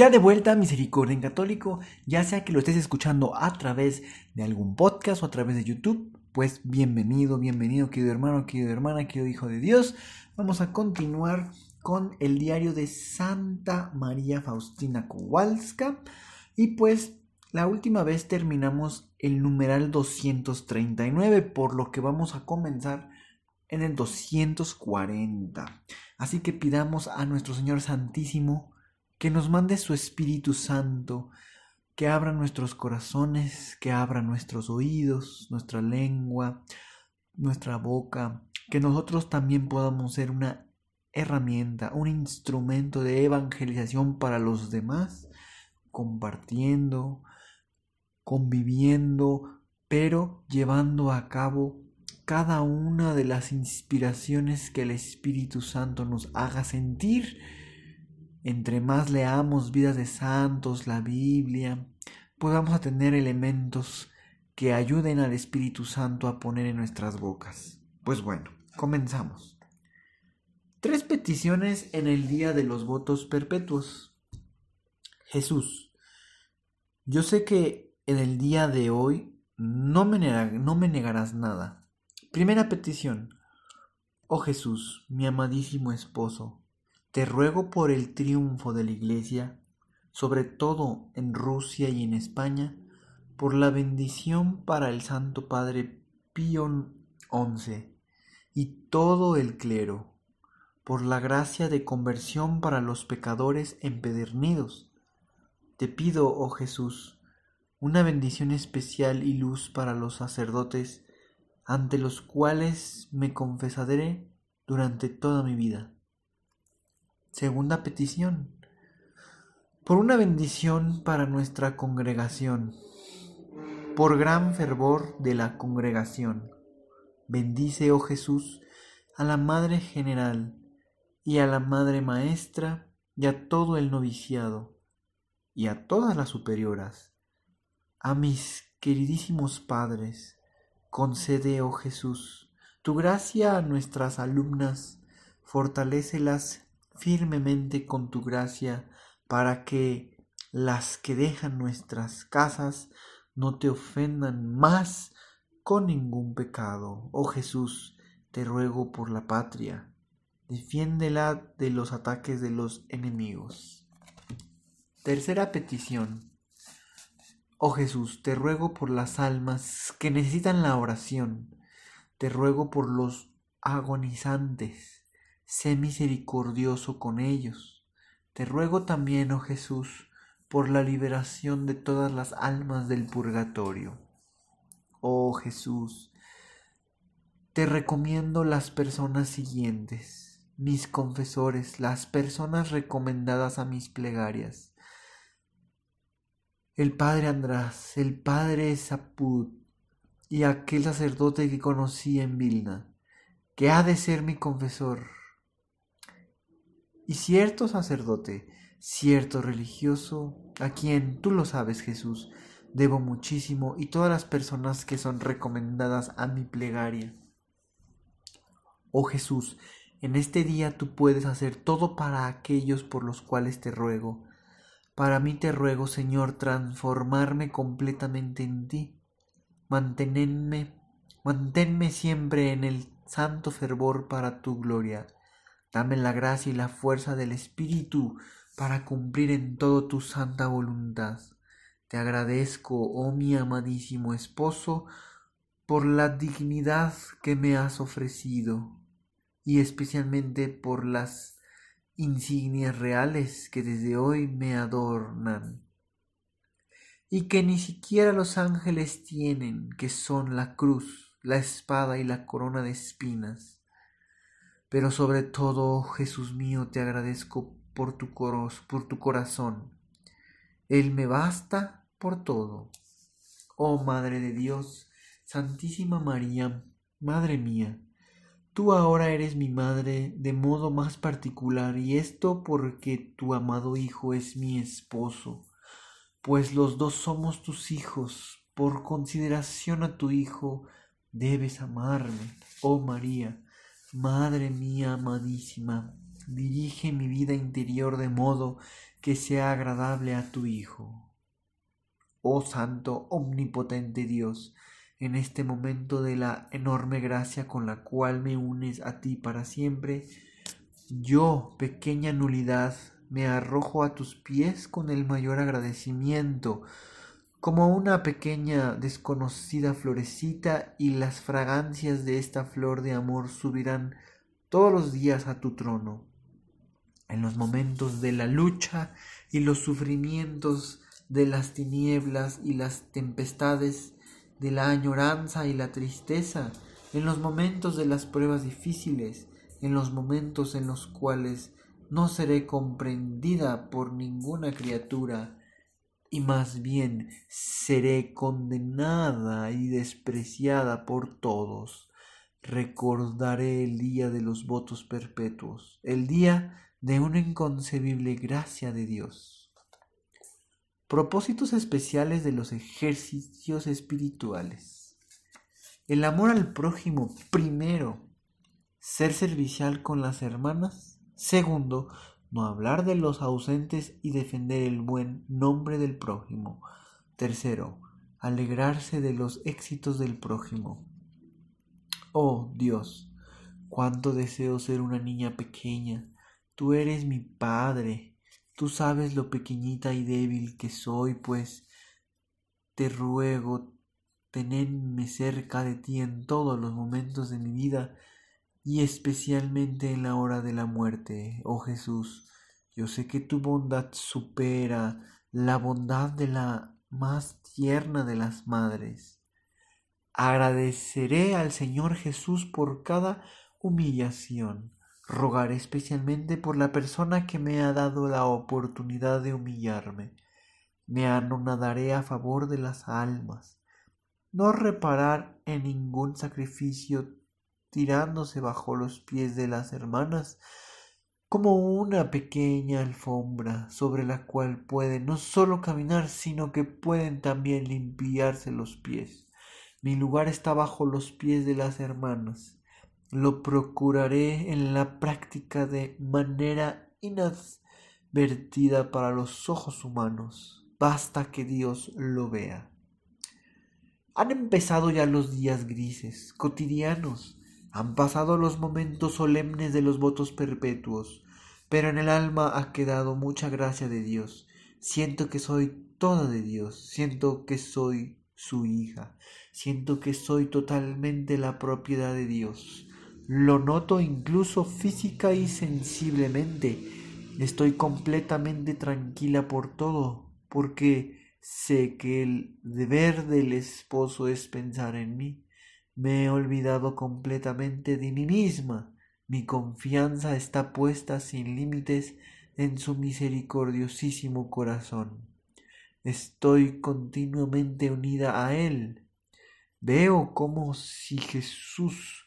Ya de vuelta Misericordia en Católico, ya sea que lo estés escuchando a través de algún podcast o a través de YouTube, pues bienvenido, bienvenido, querido hermano, querido hermana, querido hijo de Dios. Vamos a continuar con el diario de Santa María Faustina Kowalska. Y pues la última vez terminamos el numeral 239, por lo que vamos a comenzar en el 240. Así que pidamos a nuestro Señor Santísimo que nos mande su Espíritu Santo, que abra nuestros corazones, que abra nuestros oídos, nuestra lengua, nuestra boca, que nosotros también podamos ser una herramienta, un instrumento de evangelización para los demás, compartiendo, conviviendo, pero llevando a cabo cada una de las inspiraciones que el Espíritu Santo nos haga sentir. Entre más leamos vidas de santos, la Biblia, pues vamos a tener elementos que ayuden al Espíritu Santo a poner en nuestras bocas. Pues bueno, comenzamos. Tres peticiones en el día de los votos perpetuos. Jesús, yo sé que en el día de hoy no me, no me negarás nada. Primera petición. Oh Jesús, mi amadísimo esposo, te ruego por el triunfo de la Iglesia, sobre todo en Rusia y en España, por la bendición para el Santo Padre Pío XI y todo el clero por la gracia de conversión para los pecadores empedernidos. Te pido, oh Jesús, una bendición especial y luz para los sacerdotes, ante los cuales me confesaré durante toda mi vida. Segunda petición. Por una bendición para nuestra congregación, por gran fervor de la congregación. Bendice, oh Jesús, a la Madre General, y a la Madre Maestra y a todo el noviciado y a todas las superioras, a mis queridísimos padres, concede, oh Jesús, tu gracia a nuestras alumnas, fortalécelas firmemente con tu gracia para que las que dejan nuestras casas no te ofendan más con ningún pecado. Oh Jesús, te ruego por la patria defiéndela de los ataques de los enemigos. Tercera petición. Oh Jesús, te ruego por las almas que necesitan la oración, te ruego por los agonizantes, sé misericordioso con ellos. Te ruego también, oh Jesús, por la liberación de todas las almas del purgatorio. Oh Jesús, te recomiendo las personas siguientes mis confesores, las personas recomendadas a mis plegarias. El padre András, el padre Sapud y aquel sacerdote que conocí en Vilna, que ha de ser mi confesor. Y cierto sacerdote, cierto religioso, a quien tú lo sabes Jesús, debo muchísimo y todas las personas que son recomendadas a mi plegaria. Oh Jesús, en este día tú puedes hacer todo para aquellos por los cuales te ruego. Para mí te ruego, Señor, transformarme completamente en ti. Mantenerme, manténme siempre en el santo fervor para tu gloria. Dame la gracia y la fuerza del Espíritu para cumplir en todo tu santa voluntad. Te agradezco, oh mi amadísimo esposo, por la dignidad que me has ofrecido y especialmente por las insignias reales que desde hoy me adornan y que ni siquiera los ángeles tienen, que son la cruz, la espada y la corona de espinas. Pero sobre todo, Jesús mío, te agradezco por tu, por tu corazón. Él me basta por todo. Oh Madre de Dios, Santísima María, Madre mía, tú ahora eres mi madre de modo más particular y esto porque tu amado Hijo es mi esposo, pues los dos somos tus hijos. Por consideración a tu Hijo, debes amarme, oh María, Madre mía amadísima, dirige mi vida interior de modo que sea agradable a tu Hijo. Oh Santo, Omnipotente Dios, en este momento de la enorme gracia con la cual me unes a ti para siempre, yo, pequeña nulidad, me arrojo a tus pies con el mayor agradecimiento, como una pequeña desconocida florecita y las fragancias de esta flor de amor subirán todos los días a tu trono. En los momentos de la lucha y los sufrimientos de las tinieblas y las tempestades, de la añoranza y la tristeza, en los momentos de las pruebas difíciles, en los momentos en los cuales no seré comprendida por ninguna criatura, y más bien seré condenada y despreciada por todos. Recordaré el día de los votos perpetuos, el día de una inconcebible gracia de Dios. Propósitos especiales de los ejercicios espirituales. El amor al prójimo, primero, ser servicial con las hermanas. Segundo, no hablar de los ausentes y defender el buen nombre del prójimo. Tercero, alegrarse de los éxitos del prójimo. Oh Dios, cuánto deseo ser una niña pequeña. Tú eres mi Padre. Tú sabes lo pequeñita y débil que soy, pues te ruego tenerme cerca de ti en todos los momentos de mi vida y especialmente en la hora de la muerte, oh Jesús. Yo sé que tu bondad supera la bondad de la más tierna de las madres. Agradeceré al Señor Jesús por cada humillación. Rogaré especialmente por la persona que me ha dado la oportunidad de humillarme. Me anonadaré a favor de las almas. No reparar en ningún sacrificio tirándose bajo los pies de las hermanas como una pequeña alfombra sobre la cual pueden no solo caminar, sino que pueden también limpiarse los pies. Mi lugar está bajo los pies de las hermanas. Lo procuraré en la práctica de manera inadvertida para los ojos humanos. Basta que Dios lo vea. Han empezado ya los días grises, cotidianos, han pasado los momentos solemnes de los votos perpetuos, pero en el alma ha quedado mucha gracia de Dios. Siento que soy toda de Dios, siento que soy su hija, siento que soy totalmente la propiedad de Dios. Lo noto incluso física y sensiblemente. Estoy completamente tranquila por todo, porque sé que el deber del esposo es pensar en mí. Me he olvidado completamente de mí misma. Mi confianza está puesta sin límites en su misericordiosísimo corazón. Estoy continuamente unida a Él. Veo como si Jesús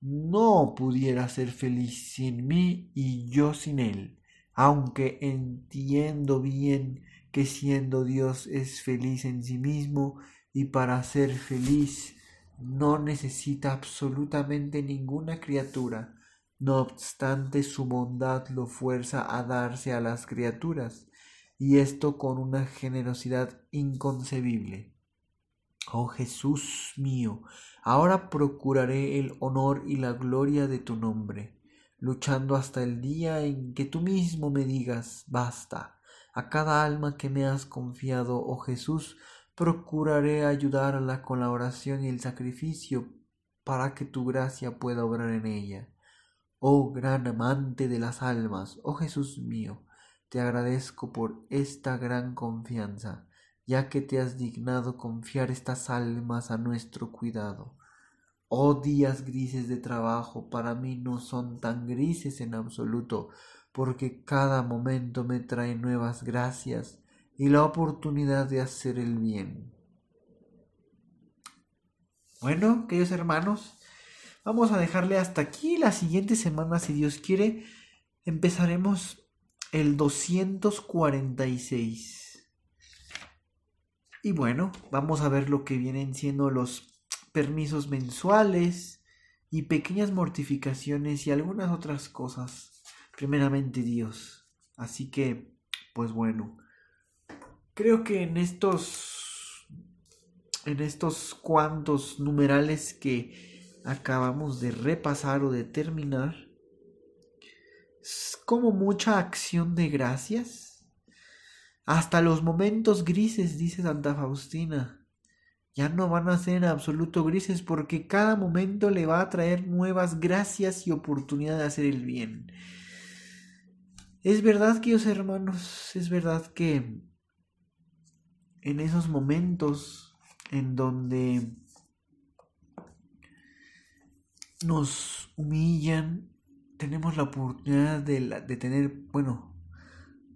no pudiera ser feliz sin mí y yo sin Él, aunque entiendo bien que siendo Dios es feliz en sí mismo y para ser feliz no necesita absolutamente ninguna criatura, no obstante su bondad lo fuerza a darse a las criaturas, y esto con una generosidad inconcebible. Oh Jesús mío, ahora procuraré el honor y la gloria de tu nombre, luchando hasta el día en que tú mismo me digas basta. A cada alma que me has confiado, oh Jesús, procuraré ayudarla con la oración y el sacrificio para que tu gracia pueda obrar en ella. Oh gran amante de las almas, oh Jesús mío, te agradezco por esta gran confianza, ya que te has dignado confiar estas almas a nuestro cuidado. Oh días grises de trabajo, para mí no son tan grises en absoluto, porque cada momento me trae nuevas gracias y la oportunidad de hacer el bien. Bueno, queridos hermanos, vamos a dejarle hasta aquí. La siguiente semana, si Dios quiere, empezaremos el 246. Y bueno, vamos a ver lo que vienen siendo los permisos mensuales y pequeñas mortificaciones y algunas otras cosas. Primeramente Dios. Así que, pues bueno, creo que en estos en estos cuantos numerales que acabamos de repasar o de terminar, es como mucha acción de gracias. Hasta los momentos grises, dice Santa Faustina, ya no van a ser en absoluto grises porque cada momento le va a traer nuevas gracias y oportunidad de hacer el bien. Es verdad, queridos hermanos, es verdad que en esos momentos en donde nos humillan, tenemos la oportunidad de, de, tener, bueno,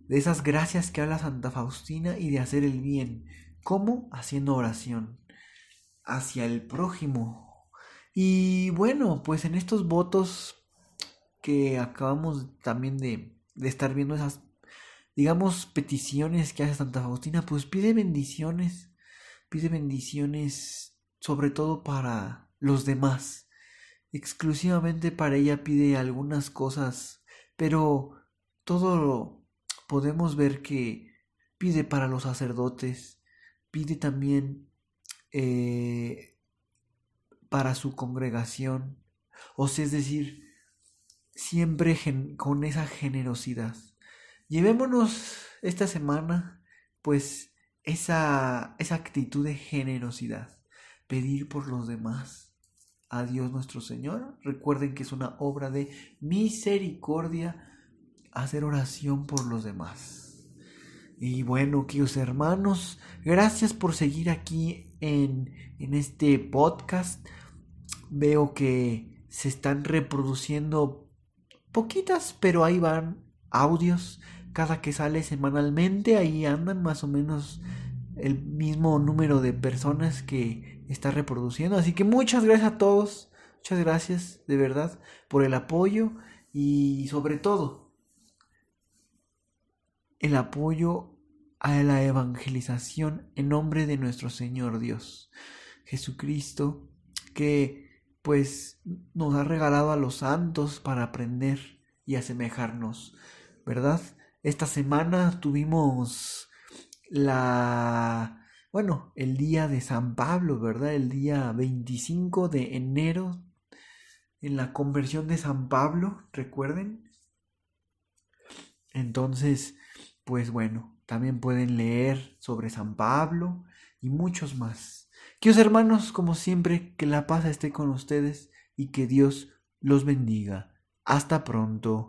de esas gracias que habla Santa Faustina y de hacer el bien. ¿Cómo? Haciendo oración hacia el prójimo. Y bueno, pues en estos votos que acabamos también de, de estar viendo esas, digamos, peticiones que hace Santa Faustina, pues pide bendiciones pide bendiciones sobre todo para los demás. Exclusivamente para ella pide algunas cosas, pero todo podemos ver que pide para los sacerdotes, pide también eh, para su congregación, o sea, es decir, siempre con esa generosidad. Llevémonos esta semana, pues, esa, esa actitud de generosidad, pedir por los demás a Dios nuestro Señor. Recuerden que es una obra de misericordia hacer oración por los demás. Y bueno, queridos hermanos, gracias por seguir aquí en, en este podcast. Veo que se están reproduciendo poquitas, pero ahí van audios cada que sale semanalmente, ahí andan más o menos el mismo número de personas que está reproduciendo. Así que muchas gracias a todos, muchas gracias de verdad por el apoyo y sobre todo el apoyo a la evangelización en nombre de nuestro Señor Dios Jesucristo, que pues nos ha regalado a los santos para aprender y asemejarnos, ¿verdad? Esta semana tuvimos la, bueno, el día de San Pablo, ¿verdad? El día 25 de enero, en la conversión de San Pablo, recuerden. Entonces, pues bueno, también pueden leer sobre San Pablo y muchos más. os hermanos, como siempre, que la paz esté con ustedes y que Dios los bendiga. Hasta pronto.